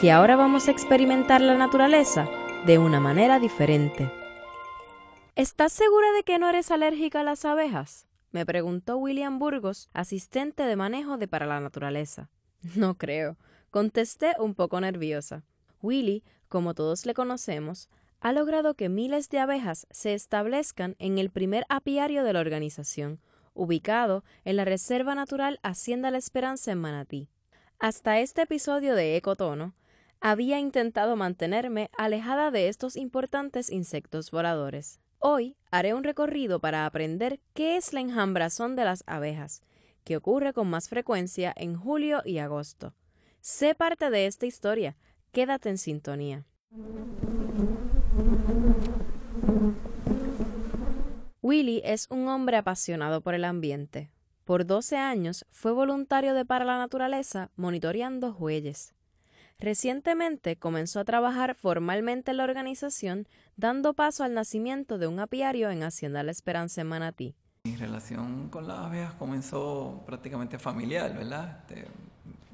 que ahora vamos a experimentar la naturaleza de una manera diferente. ¿Estás segura de que no eres alérgica a las abejas? me preguntó William Burgos, asistente de manejo de Para la Naturaleza. No creo, contesté un poco nerviosa. Willy, como todos le conocemos, ha logrado que miles de abejas se establezcan en el primer apiario de la organización, ubicado en la Reserva Natural Hacienda La Esperanza en Manatí. Hasta este episodio de Ecotono, había intentado mantenerme alejada de estos importantes insectos voladores. Hoy haré un recorrido para aprender qué es la enjambrazón de las abejas, que ocurre con más frecuencia en julio y agosto. Sé parte de esta historia, quédate en sintonía. Willy es un hombre apasionado por el ambiente. Por 12 años fue voluntario de Para la Naturaleza monitoreando jueyes. Recientemente comenzó a trabajar formalmente en la organización, dando paso al nacimiento de un apiario en Hacienda La Esperanza en Manatí. Mi relación con las abejas comenzó prácticamente familiar, ¿verdad? Este,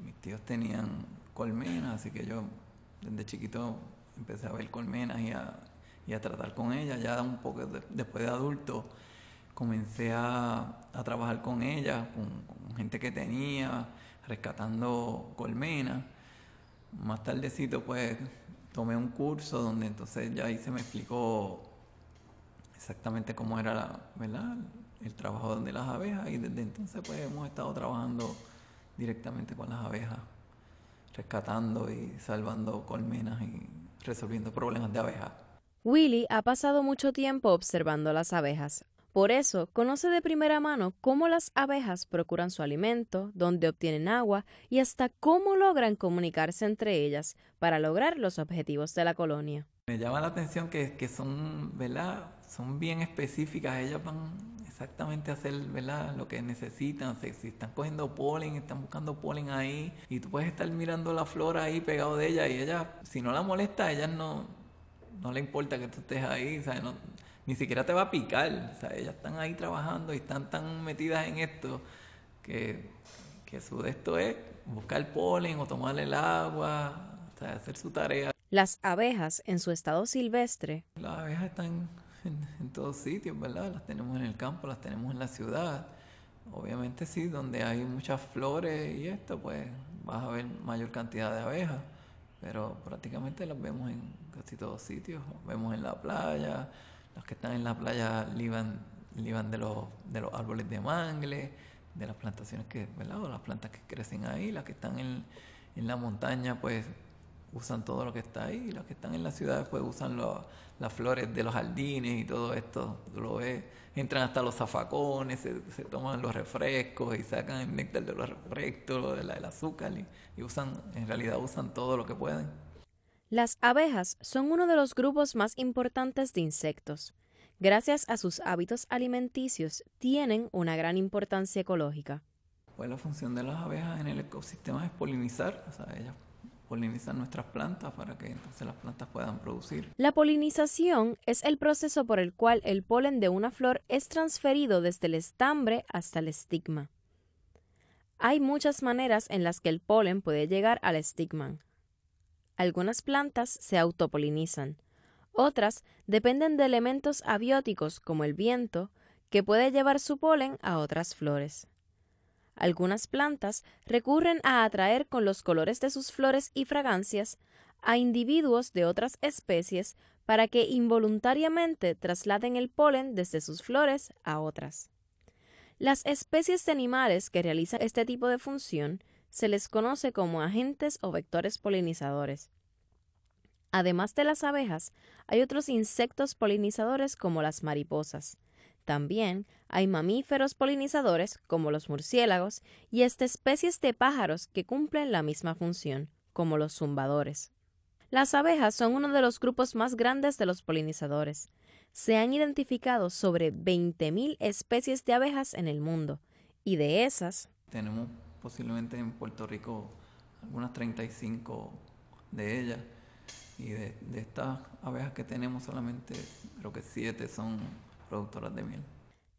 mis tíos tenían colmenas, así que yo desde chiquito empecé a ver colmenas y a, tratar con ellas. Ya un poco después de adulto comencé a, trabajar con ellas, con gente que tenía, rescatando colmenas más tardecito pues tomé un curso donde entonces ya ahí se me explicó exactamente cómo era el trabajo de las abejas y desde entonces pues hemos estado trabajando directamente con las abejas, rescatando y salvando colmenas y resolviendo problemas de abejas. Willy ha pasado mucho tiempo observando las abejas, por eso, conoce de primera mano cómo las abejas procuran su alimento, dónde obtienen agua y hasta cómo logran comunicarse entre ellas para lograr los objetivos de la colonia. Me llama la atención que, que son, ¿verdad? Son bien específicas, ellas van exactamente hacer, ¿verdad? Lo que necesitan, si, están cogiendo polen, están buscando polen ahí y tú puedes estar mirando la flora ahí pegado de ella y ella, si no la molesta, a ellas no, no le importa que tú estés ahí, ¿sabes? No, ni siquiera te va a picar. O sea, ellas están ahí trabajando y están tan metidas en esto que, que su de esto es buscar polen o tomar el agua, o sea, hacer su tarea. Las abejas en su estado silvestre. Las abejas están en, todos sitios, ¿verdad? Las tenemos en el campo, las tenemos en la ciudad. Obviamente sí, donde hay muchas flores y esto, pues vas a ver mayor cantidad de abejas, pero prácticamente las vemos en casi todos sitios. Las vemos en la playa, los que están en la playa liban, liban de, los, de los árboles de mangle, de las plantaciones que, ¿verdad? las plantas que crecen ahí, las que están en, en la montaña, pues usan todo lo que está ahí, y las que están en la ciudad, pues usan las flores de los jardines y todo esto, lo ves, entran hasta los zafacones, se, toman los refrescos y sacan el néctar de los refrescos, de la, del azúcar y, y usan, en realidad usan todo lo que pueden. Las abejas son uno de los grupos más importantes de insectos. Gracias a sus hábitos alimenticios, tienen una gran importancia ecológica. Pues la función de las abejas en el ecosistema es polinizar, o sea, ellas polinizan nuestras plantas para que entonces las plantas puedan producir. La polinización es el proceso por el cual el polen de una flor es transferido desde el estambre hasta el estigma. Hay muchas maneras en las que el polen puede llegar al estigma. Algunas plantas se autopolinizan, otras dependen de elementos abióticos como el viento, que puede llevar su polen a otras flores. Algunas plantas recurren a atraer con los colores de sus flores y fragancias a individuos de otras especies para que involuntariamente trasladen el polen desde sus flores a otras. Las especies de animales que realizan este tipo de función se les conoce como agentes o vectores polinizadores. Además de las abejas, hay otros insectos polinizadores como las mariposas. También hay mamíferos polinizadores como los murciélagos y estas especies de pájaros que cumplen la misma función, como los zumbadores. Las abejas son uno de los grupos más grandes de los polinizadores. Se han identificado sobre 20.000 especies de abejas en el mundo, y de esas... Tenemos posiblemente en Puerto Rico algunas 35 de ellas, y de, estas abejas que tenemos solamente creo que 7 son productoras de miel.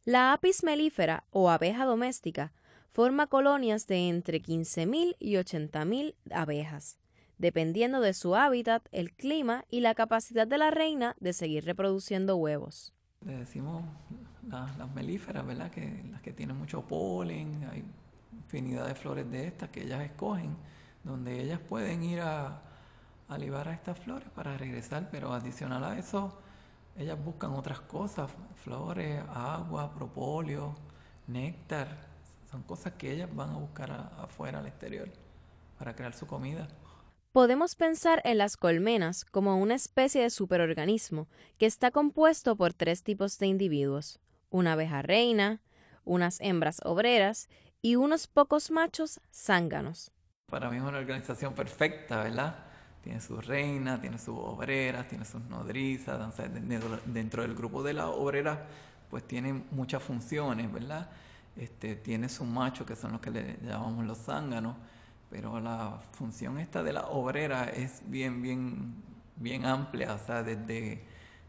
La apis melífera o abeja doméstica forma colonias de entre 15.000 y 80.000 abejas dependiendo de su hábitat, el clima y la capacidad de la reina de seguir reproduciendo huevos. Le decimos las, melíferas, ¿verdad? Que las que tienen mucho polen, hay infinidad de flores de estas que ellas escogen, donde ellas pueden ir a, a libar a estas flores para regresar, pero adicional a eso, ellas buscan otras cosas, flores, agua, propóleo, néctar, son cosas que ellas van a buscar afuera, al exterior, para crear su comida. Podemos pensar en las colmenas como una especie de superorganismo que está compuesto por tres tipos de individuos, una abeja reina, unas hembras obreras y unos pocos machos zánganos. Para mí es una organización perfecta, ¿verdad? Tiene su reina, tiene sus obreras, tiene sus nodrizas, dentro del grupo de las obreras pues tiene muchas funciones, ¿verdad? Este, tiene su macho que son los que le llamamos los zánganos, pero la función esta de la obrera es bien, bien, bien amplia, o sea, desde,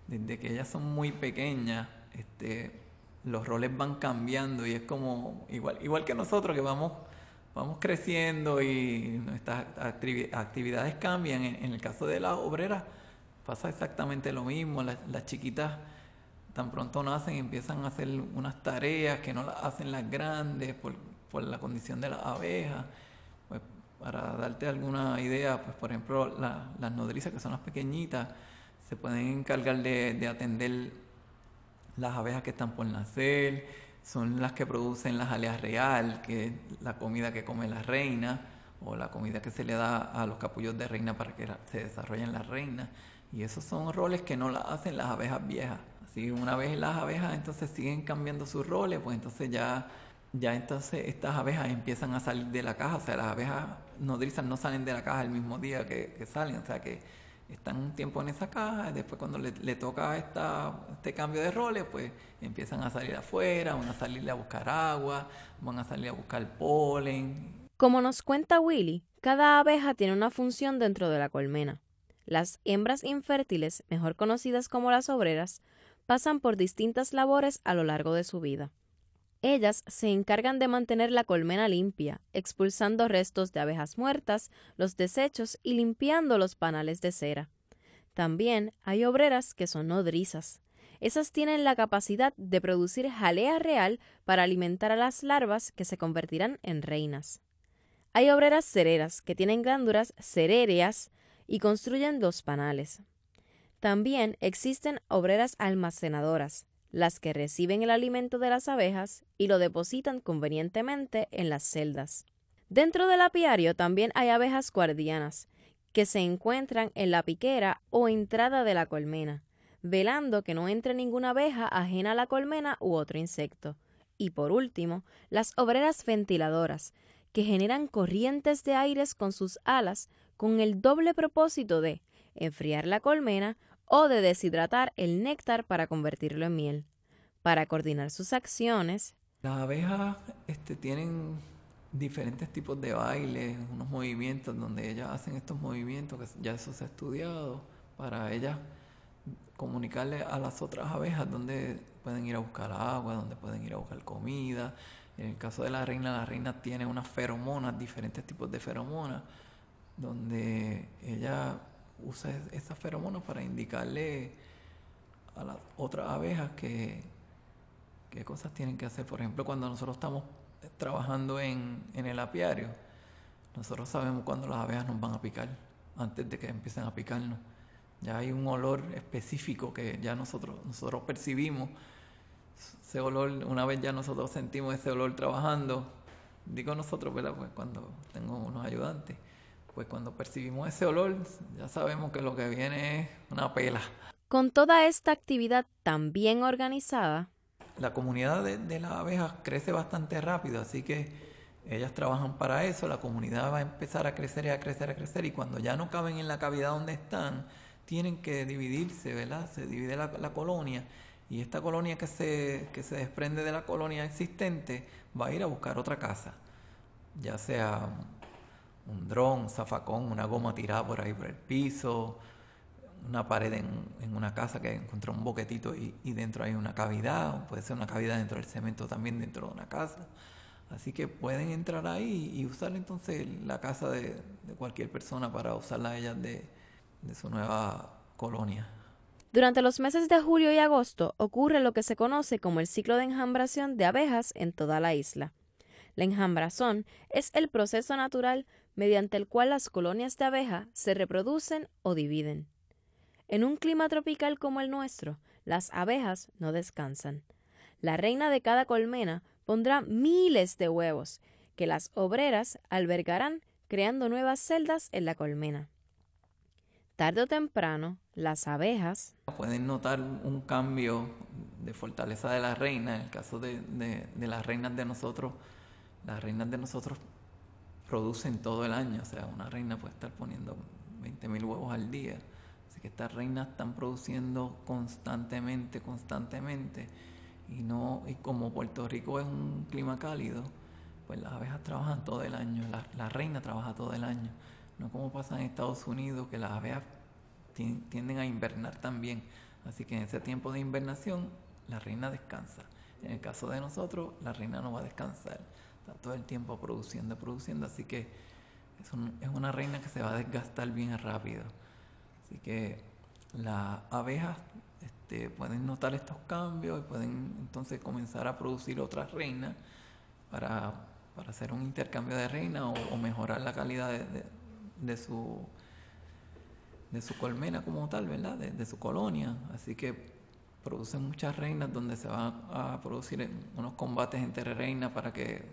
desde que ellas son muy pequeñas, este, los roles van cambiando y es como igual, igual que nosotros que vamos, vamos creciendo y nuestras actividades cambian. En, el caso de las obreras pasa exactamente lo mismo, las, las chiquitas tan pronto nacen y empiezan a hacer unas tareas que no las hacen las grandes por, por la condición de las abejas para darte alguna idea, pues por ejemplo las nodrizas que son las pequeñitas se pueden encargar de, atender las abejas que están por nacer, son las que producen las aleas real, que es la comida que come la reina o la comida que se le da a los capullos de reina para que se desarrollen las reinas. Y esos son roles que no las hacen las abejas viejas. Así una vez las abejas entonces siguen cambiando sus roles, pues entonces ya ya entonces estas abejas empiezan a salir de la caja, o sea, las abejas nodrizas no salen de la caja el mismo día que, salen, o sea que están un tiempo en esa caja, y después cuando le, toca esta, este cambio de roles, pues empiezan a salir afuera, van a salir a buscar agua, van a salir a buscar polen. Como nos cuenta Willy, cada abeja tiene una función dentro de la colmena. Las hembras infértiles, mejor conocidas como las obreras, pasan por distintas labores a lo largo de su vida. Ellas se encargan de mantener la colmena limpia, expulsando restos de abejas muertas, los desechos y limpiando los panales de cera. También hay obreras que son nodrizas. Esas tienen la capacidad de producir jalea real para alimentar a las larvas que se convertirán en reinas. Hay obreras cereras que tienen glándulas ceréreas y construyen dos panales. También existen obreras almacenadoras, las que reciben el alimento de las abejas y lo depositan convenientemente en las celdas. Dentro del apiario también hay abejas guardianas, que se encuentran en la piquera o entrada de la colmena, velando que no entre ninguna abeja ajena a la colmena u otro insecto. Y por último, las obreras ventiladoras, que generan corrientes de aires con sus alas con el doble propósito de enfriar la colmena o de deshidratar el néctar para convertirlo en miel. Para coordinar sus acciones, las abejas este, tienen diferentes tipos de bailes, unos movimientos donde ellas hacen estos movimientos, que ya eso se ha estudiado, para ellas comunicarle a las otras abejas dónde pueden ir a buscar agua, dónde pueden ir a buscar comida. En el caso de la reina, la reina tiene unas feromonas, diferentes tipos de feromonas, donde ella usa esas feromonas para indicarle a las otras abejas que, qué cosas tienen que hacer. Por ejemplo, cuando nosotros estamos trabajando en, en el apiario, nosotros sabemos cuándo las abejas nos van a picar. antes de que empiecen a picarnos. Ya hay un olor específico que ya nosotros, nosotros percibimos. Ese olor, una vez ya nosotros sentimos ese olor trabajando, digo nosotros, ¿verdad? Pues cuando tengo unos ayudantes, pues cuando percibimos ese olor, ya sabemos que lo que viene es una pela. Con toda esta actividad tan bien organizada, la comunidad de, las abejas crece bastante rápido, así que ellas trabajan para eso, la comunidad va a empezar a crecer y a crecer, a crecer, y cuando ya no caben en la cavidad donde están, tienen que dividirse, ¿verdad? Se divide la, colonia, y esta colonia que se, que se desprende de la colonia existente va a ir a buscar otra casa, ya sea un dron, un zafacón, una goma tirada por ahí por el piso, una pared en, una casa que encontró un boquetito y, dentro hay una cavidad, puede ser una cavidad dentro del cemento también dentro de una casa. Así que pueden entrar ahí y usar entonces la casa de, cualquier persona para usarla ellas de, de su nueva colonia. Durante los meses de julio y agosto ocurre lo que se conoce como el ciclo de enjambración de abejas en toda la isla. La enjambrazón es el proceso natural mediante el cual las colonias de abeja se reproducen o dividen. En un clima tropical como el nuestro, las abejas no descansan. La reina de cada colmena pondrá miles de huevos, que las obreras albergarán creando nuevas celdas en la colmena. Tarde o temprano, las abejas pueden notar un cambio de fortaleza de la reina. En el caso de, las reinas de nosotros, las reinas de nosotros producen todo el año. O sea, una reina puede estar poniendo 20.000 huevos al día estas reinas están produciendo constantemente, constantemente. Y, no, y como Puerto Rico es un clima cálido, pues las abejas trabajan todo el año, la, reina trabaja todo el año. No como pasa en Estados Unidos, que las abejas tienden a invernar también. Así que en ese tiempo de invernación, la reina descansa. En el caso de nosotros, la reina no va a descansar. Está todo el tiempo produciendo, produciendo. Así que es, es una reina que se va a desgastar bien rápido. Así que las abejas este, pueden notar estos cambios y pueden entonces comenzar a producir otras reinas para, hacer un intercambio de reinas o, mejorar la calidad de, su de su colmena como tal, ¿verdad? De, su colonia. Así que producen muchas reinas donde se van a producir unos combates entre reinas para que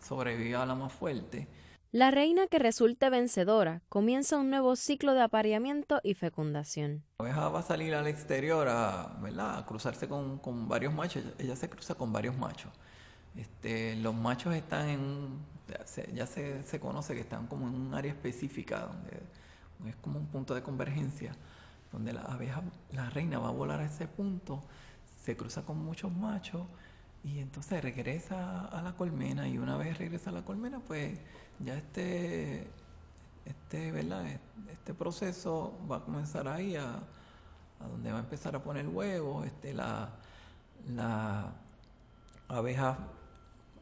sobreviva la más fuerte la reina que resulte vencedora comienza un nuevo ciclo de apareamiento y fecundación. La abeja va a salir al exterior a, ¿verdad? cruzarse con, varios machos. Ella se cruza con varios machos. Este, los machos están en, ya se, se conoce que están como en un área específica, donde es como un punto de convergencia, donde la abeja, la reina va a volar a ese punto, se cruza con muchos machos y entonces regresa a la colmena y una vez regresa a la colmena, pues ya este, este, ¿verdad? este proceso va a comenzar ahí a, donde va a empezar a poner huevos, este, la, la abeja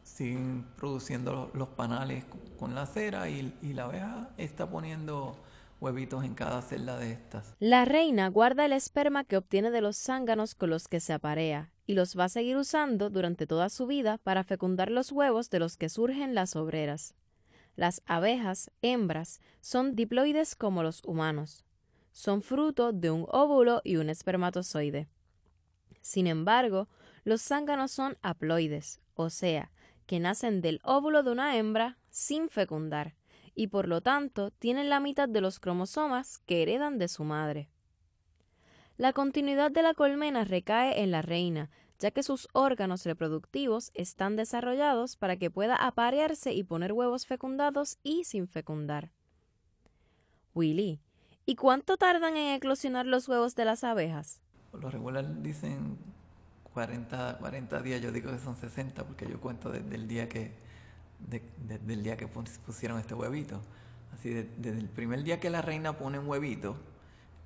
siguen produciendo los, panales con la cera y, y la abeja está poniendo huevitos en cada celda de estas. La reina guarda el esperma que obtiene de los zánganos con los que se aparea y los va a seguir usando durante toda su vida para fecundar los huevos de los que surgen las obreras. Las abejas, hembras, son diploides como los humanos. Son fruto de un óvulo y un espermatozoide. Sin embargo, los zánganos son haploides, o sea, que nacen del óvulo de una hembra sin fecundar, y por lo tanto tienen la mitad de los cromosomas que heredan de su madre. La continuidad de la colmena recae en la reina, ya que sus órganos reproductivos están desarrollados para que pueda aparearse y poner huevos fecundados y sin fecundar. Willy, ¿y cuánto tardan en eclosionar los huevos de las abejas? Por lo dicen 40, 40 días, yo digo que son 60 porque yo cuento desde el día que, desde el día que pusieron este huevito. Así, desde el primer día que la reina pone un huevito,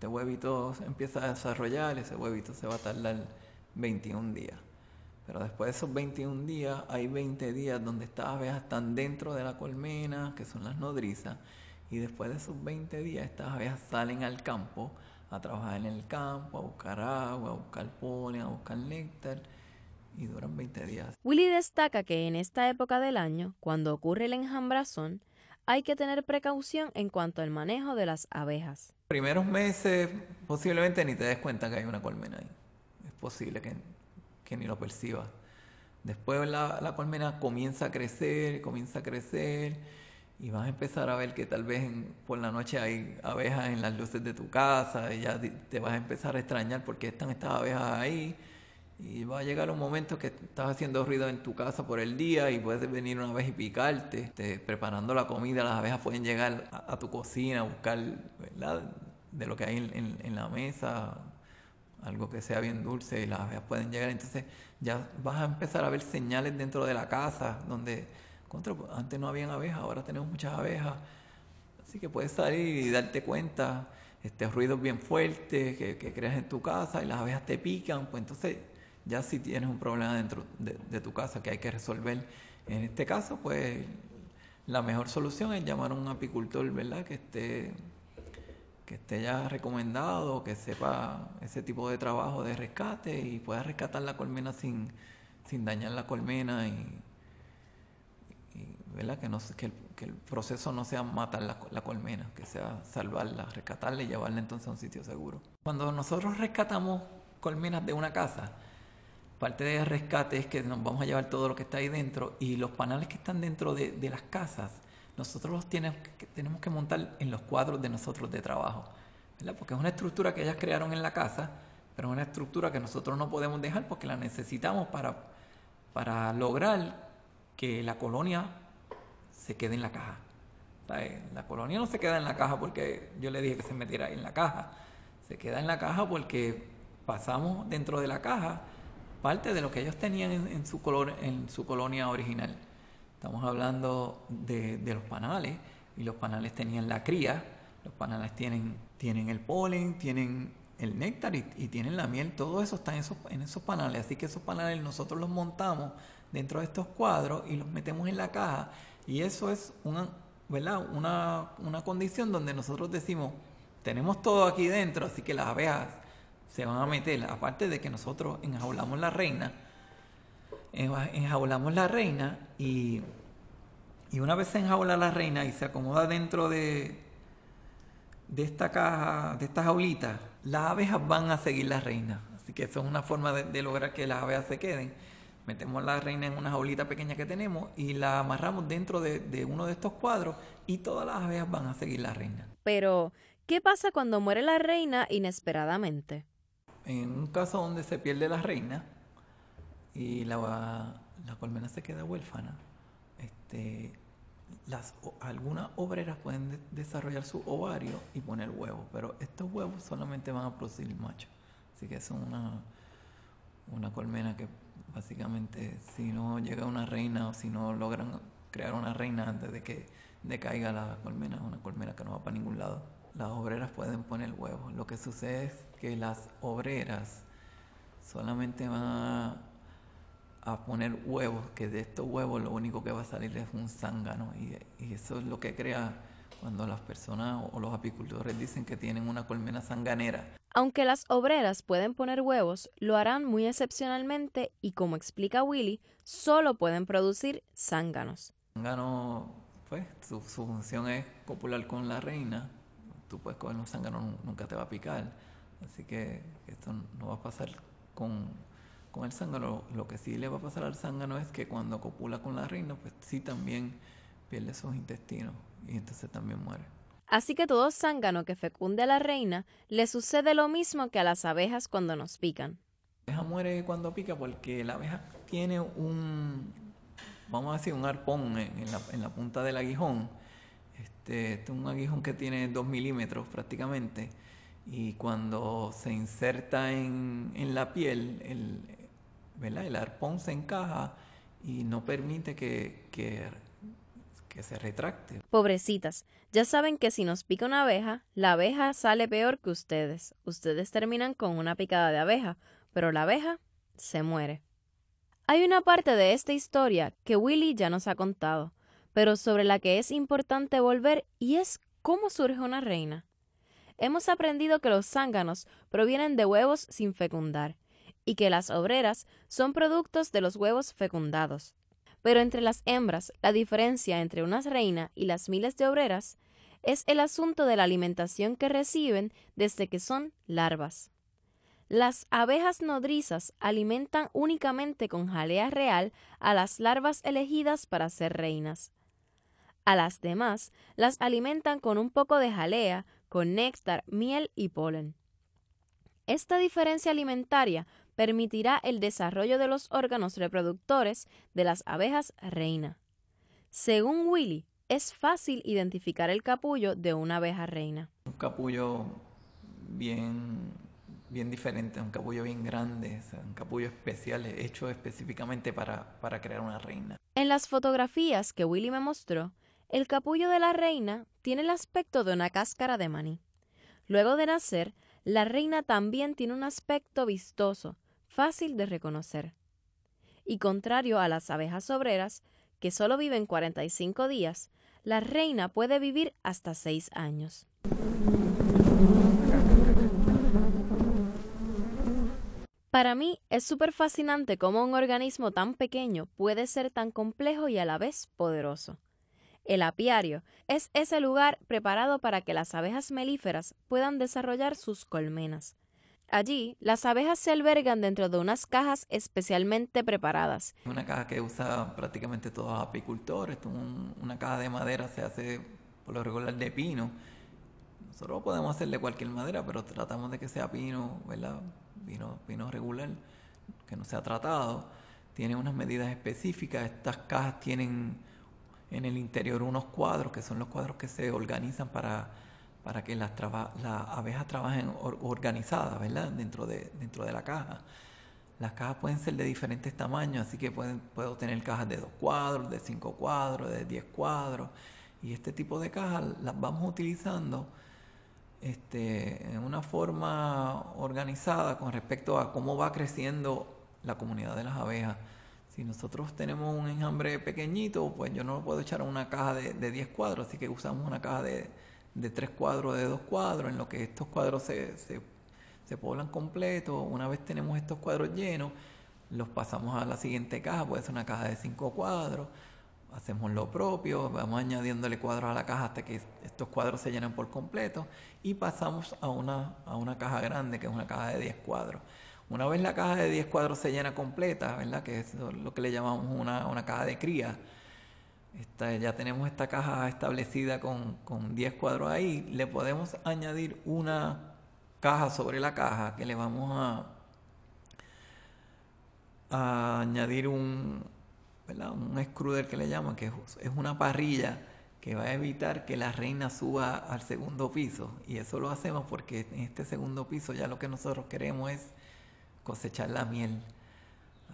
este huevito empieza a desarrollar, ese huevito se va a tardar 21 días. Pero después de esos 21 días, hay 20 días donde estas abejas están dentro de la colmena, que son las nodrizas, y después de esos 20 días, estas abejas salen al campo a trabajar en el campo, a buscar agua, a buscar polen, a buscar néctar, y duran 20 días. Willy destaca que en esta época del año, cuando ocurre el enjambrazón, hay que tener precaución en cuanto al manejo de las abejas. Primeros meses posiblemente ni te des cuenta que hay una colmena ahí. Es posible que, que ni lo percibas. Después la, la, colmena comienza a crecer, comienza a crecer y vas a empezar a ver que tal vez por la noche hay abejas en las luces de tu casa y ya te vas a empezar a extrañar porque están estas abejas ahí y va a llegar un momento que estás haciendo ruido en tu casa por el día y puedes venir una vez y picarte, este, preparando la comida, las abejas pueden llegar a, tu cocina a buscar de lo que hay en, en, la mesa, algo que sea bien dulce y las abejas pueden llegar. Entonces ya vas a empezar a ver señales dentro de la casa donde contra, antes no habían abejas, ahora tenemos muchas abejas. Así que puedes salir y darte cuenta, este, ruidos bien fuertes que, que creas en tu casa y las abejas te pican, pues entonces ya si tienes un problema dentro de, tu casa que hay que resolver, en este caso, pues la mejor solución es llamar a un apicultor, ¿verdad? Que esté, que esté ya recomendado, que sepa ese tipo de trabajo de rescate y pueda rescatar la colmena sin, sin dañar la colmena y, ¿verdad? Que, el, que el proceso no sea matar la, la, colmena, que sea salvarla, rescatarla y llevarla entonces a un sitio seguro. Cuando nosotros rescatamos colmenas de una casa, parte de rescate es que nos vamos a llevar todo lo que está ahí dentro y los panales que están dentro de, las casas, nosotros los tenemos que, montar en los cuadros de nosotros de trabajo, porque es una estructura que ellas crearon en la casa, pero es una estructura que nosotros no podemos dejar porque la necesitamos para, para lograr que la colonia se quede en la caja. La colonia no se queda en la caja porque yo le dije que se metiera en la caja. Se queda en la caja porque pasamos dentro de la caja parte de lo que ellos tenían en, su, color, en su colonia original. Estamos hablando de, los panales, y los panales tenían la cría, los panales tienen, tienen el polen, tienen el néctar y, tienen la miel, todo eso está en esos, en esos panales, así que esos panales nosotros los montamos dentro de estos cuadros y los metemos en la caja, y eso es una, ¿verdad? Una, una condición donde nosotros decimos, tenemos todo aquí dentro, así que las abejas se van a meter, aparte de que nosotros enjaulamos la reina, enjaulamos la reina y, y una vez se enjaula la reina y se acomoda dentro de, de esta caja, de esta jaulita, las abejas van a seguir la reina. Así que eso es una forma de, lograr que las abejas se queden. Metemos la reina en una jaulita pequeña que tenemos y la amarramos dentro de, de uno de estos cuadros y todas las abejas van a seguir la reina. Pero, ¿qué pasa cuando muere la reina inesperadamente? En un caso donde se pierde la reina y la, la colmena se queda huérfana, este, las, algunas obreras pueden desarrollar su ovario y poner huevos, pero estos huevos solamente van a producir machos. Así que es una, una colmena que básicamente si no llega una reina o si no logran crear una reina antes de que decaiga la colmena, es una colmena que no va para ningún lado las obreras pueden poner huevos. Lo que sucede es que las obreras solamente van a, poner huevos, que de estos huevos lo único que va a salir es un zángano. Y, y, eso es lo que crea cuando las personas o los apicultores dicen que tienen una colmena sanganera. Aunque las obreras pueden poner huevos, lo harán muy excepcionalmente y como explica Willy, solo pueden producir zánganos. Zángano, pues, su, su función es copular con la reina tú puedes coger un zángano, nunca te va a picar. Así que esto no va a pasar con, con el zángano. Lo que sí le va a pasar al zángano es que cuando copula con la reina, pues sí también pierde sus intestinos y entonces también muere. Así que todo zángano que fecunde a la reina le sucede lo mismo que a las abejas cuando nos pican. La abeja muere cuando pica porque la abeja tiene un, vamos a decir, un arpón en la, en la punta del aguijón este, este, es un aguijón que tiene 2 milímetros prácticamente y cuando se inserta en, la piel, el, el arpón se encaja y no permite que, que, que se retracte. Pobrecitas, ya saben que si nos pica una abeja, la abeja sale peor que ustedes. Ustedes terminan con una picada de abeja, pero la abeja se muere. Hay una parte de esta historia que Willy ya nos ha contado, pero sobre la que es importante volver y es cómo surge una reina. Hemos aprendido que los zánganos provienen de huevos sin fecundar y que las obreras son productos de los huevos fecundados. Pero entre las hembras, la diferencia entre una reina y las miles de obreras es el asunto de la alimentación que reciben desde que son larvas. Las abejas nodrizas alimentan únicamente con jalea real a las larvas elegidas para ser reinas. A las demás las alimentan con un poco de jalea, con néctar, miel y polen. Esta diferencia alimentaria permitirá el desarrollo de los órganos reproductores de las abejas reina. Según Willy, es fácil identificar el capullo de una abeja reina. Un capullo bien, bien diferente, un capullo bien grande, un capullo especial hecho específicamente para, para crear una reina. En las fotografías que Willy me mostró, el capullo de la reina tiene el aspecto de una cáscara de maní. Luego de nacer, la reina también tiene un aspecto vistoso, fácil de reconocer. Y contrario a las abejas obreras, que solo viven 45 días, la reina puede vivir hasta 6 años. Para mí es súper fascinante cómo un organismo tan pequeño puede ser tan complejo y a la vez poderoso. El apiario es ese lugar preparado para que las abejas melíferas puedan desarrollar sus colmenas. Allí, las abejas se albergan dentro de unas cajas especialmente preparadas. Una caja que usa prácticamente todos los apicultores. una caja de madera se hace por lo regular de pino. Nosotros podemos hacer de cualquier madera, pero tratamos de que sea pino, ¿verdad? Pino, pino regular, que no sea tratado. Tiene unas medidas específicas. Estas cajas tienen en el interior unos cuadros, que son los cuadros que se organizan para, para que las, abejas trabajen organizadas, ¿verdad? Dentro de, dentro de la caja. Las cajas pueden ser de diferentes tamaños, así que pueden, puedo tener cajas de dos cuadros, de cinco cuadros, de diez cuadros. Y este tipo de cajas las vamos utilizando este, en una forma organizada con respecto a cómo va creciendo la comunidad de las abejas. Si nosotros tenemos un enjambre pequeñito, pues yo no lo puedo echar a una caja de, de 10 cuadros, así que usamos una caja de, de 3 cuadros, de 2 cuadros, en lo que estos cuadros se, se, se poblan completos. Una vez tenemos estos cuadros llenos, los pasamos a la siguiente caja, puede ser una caja de 5 cuadros, hacemos lo propio, vamos añadiéndole cuadros a la caja hasta que estos cuadros se llenan por completo y pasamos a una, a una caja grande, que es una caja de 10 cuadros. Una vez la caja de 10 cuadros se llena completa, ¿verdad? Que es lo que le llamamos una, caja de cría. ya tenemos esta caja establecida con, con 10 cuadros ahí. Le podemos añadir una caja sobre la caja que le vamos a, a añadir un, ¿verdad? un extruder que le llaman, que es una parrilla que va a evitar que la reina suba al segundo piso. Y eso lo hacemos porque en este segundo piso ya lo que nosotros queremos es cosechar la miel.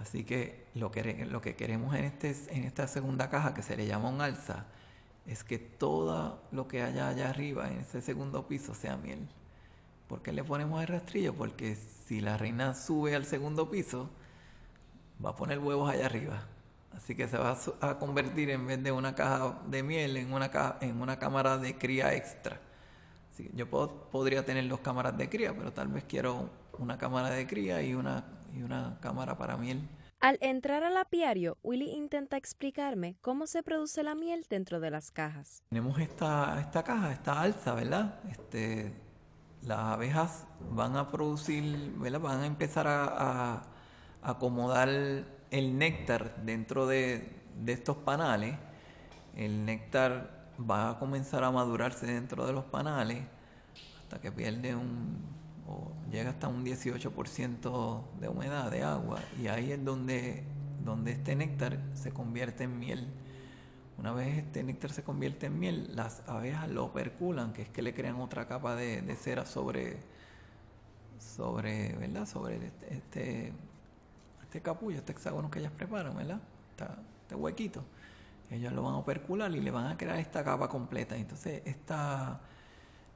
Así que lo que, lo que queremos en, este, en esta segunda caja, que se le llama un alza, es que todo lo que haya allá arriba, en ese segundo piso, sea miel. ¿Por qué le ponemos el rastrillo? Porque si la reina sube al segundo piso, va a poner huevos allá arriba. Así que se va a convertir en vez de una caja de miel en una, caja, en una cámara de cría extra. Así yo podría tener dos cámaras de cría, pero tal vez quiero una cámara de cría y una, y una cámara para miel. Al entrar al apiario, Willy intenta explicarme cómo se produce la miel dentro de las cajas. Tenemos esta, esta caja, esta alza, ¿verdad? Este, las abejas van a producir, ¿verdad? Van a empezar a, acomodar el néctar dentro de, de estos panales. El néctar va a comenzar a madurarse dentro de los panales hasta que pierde un o llega hasta un 18% de humedad de agua y ahí es donde, donde este néctar se convierte en miel. Una vez este néctar se convierte en miel, las abejas lo perculan, que es que le crean otra capa de, cera sobre, sobre, ¿verdad? Sobre este, este, este, capullo, este hexágono que ellas preparan, ¿verdad? este huequito. Ellos lo van a percular y le van a crear esta capa completa. Entonces,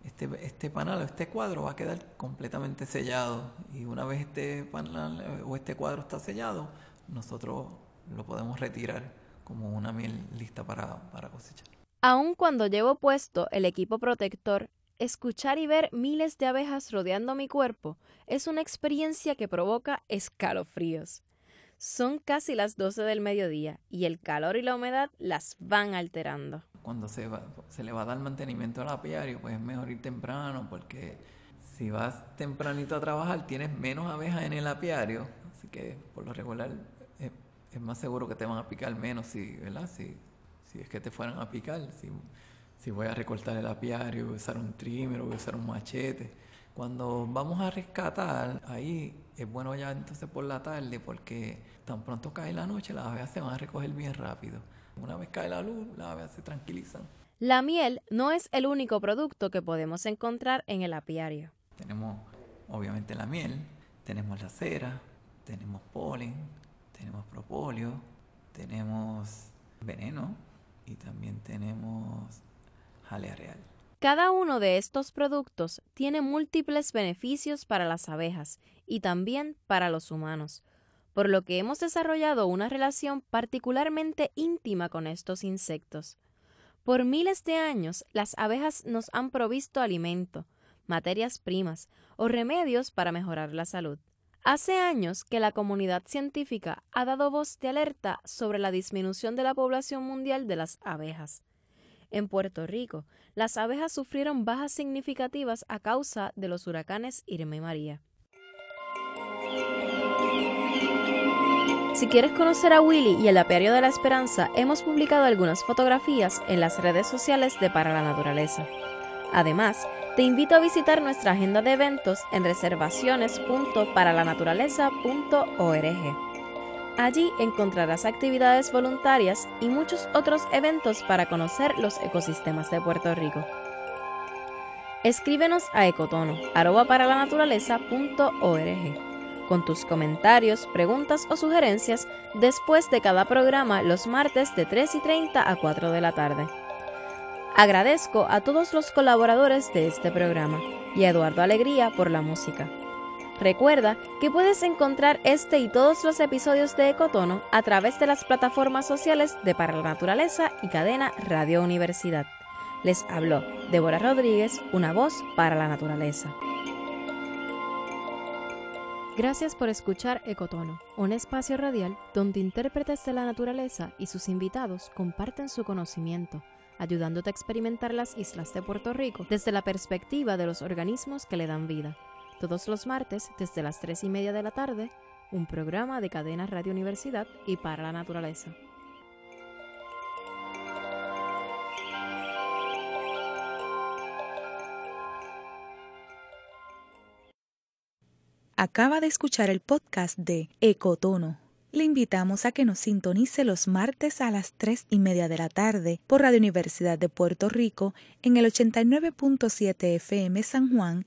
este, este panal o este cuadro va a quedar completamente sellado y una vez este panal eh, o este cuadro está sellado, nosotros lo podemos retirar como una miel lista para, para cosechar. Aun cuando llevo puesto el equipo protector, escuchar y ver miles de abejas rodeando mi cuerpo es una experiencia que provoca escalofríos. Son casi las 12 del mediodía y el calor y la humedad las van alterando. Cuando se, se le va a dar mantenimiento al apiario, pues es mejor ir temprano porque si vas tempranito a trabajar tienes menos abejas en el apiario, así que por lo regular es, más seguro que te van a picar menos si, ¿verdad? Si, es que te fueran a picar, si, si voy a recortar el apiario, voy a usar un trimmer, voy a usar un machete. Cuando vamos a rescatar, ahí es bueno ya entonces por la tarde porque tan pronto cae la noche las abejas se van a recoger bien rápido. Una vez cae la luz, las abejas se tranquilizan. La miel no es el único producto que podemos encontrar en el apiario. Tenemos obviamente la miel, tenemos la cera, tenemos polen, tenemos propóleo, tenemos veneno y también tenemos jalea real. Cada uno de estos productos tiene múltiples beneficios para las abejas y también para los humanos, por lo que hemos desarrollado una relación particularmente íntima con estos insectos. Por miles de años, las abejas nos han provisto alimento, materias primas o remedios para mejorar la salud. Hace años que la comunidad científica ha dado voz de alerta sobre la disminución de la población mundial de las abejas. En Puerto Rico, las abejas sufrieron bajas significativas a causa de los huracanes Irma y María. Si quieres conocer a Willy y el apiario de la esperanza, hemos publicado algunas fotografías en las redes sociales de Para la Naturaleza. Además, te invito a visitar nuestra agenda de eventos en reservaciones.paralanaturaleza.org. Allí encontrarás actividades voluntarias y muchos otros eventos para conocer los ecosistemas de Puerto Rico. Escríbenos a ecotono, con tus comentarios, preguntas o sugerencias después de cada programa los martes de 3 y 30 a 4 de la tarde. Agradezco a todos los colaboradores de este programa y a Eduardo Alegría por la música. Recuerda que puedes encontrar este y todos los episodios de Ecotono a través de las plataformas sociales de Para la Naturaleza y cadena Radio Universidad. Les habló Débora Rodríguez, una voz para la naturaleza. Gracias por escuchar Ecotono, un espacio radial donde intérpretes de la naturaleza y sus invitados comparten su conocimiento, ayudándote a experimentar las islas de Puerto Rico desde la perspectiva de los organismos que le dan vida todos los martes desde las 3 y media de la tarde, un programa de cadena Radio Universidad y para la naturaleza. Acaba de escuchar el podcast de Ecotono. Le invitamos a que nos sintonice los martes a las 3 y media de la tarde por Radio Universidad de Puerto Rico en el 89.7 FM San Juan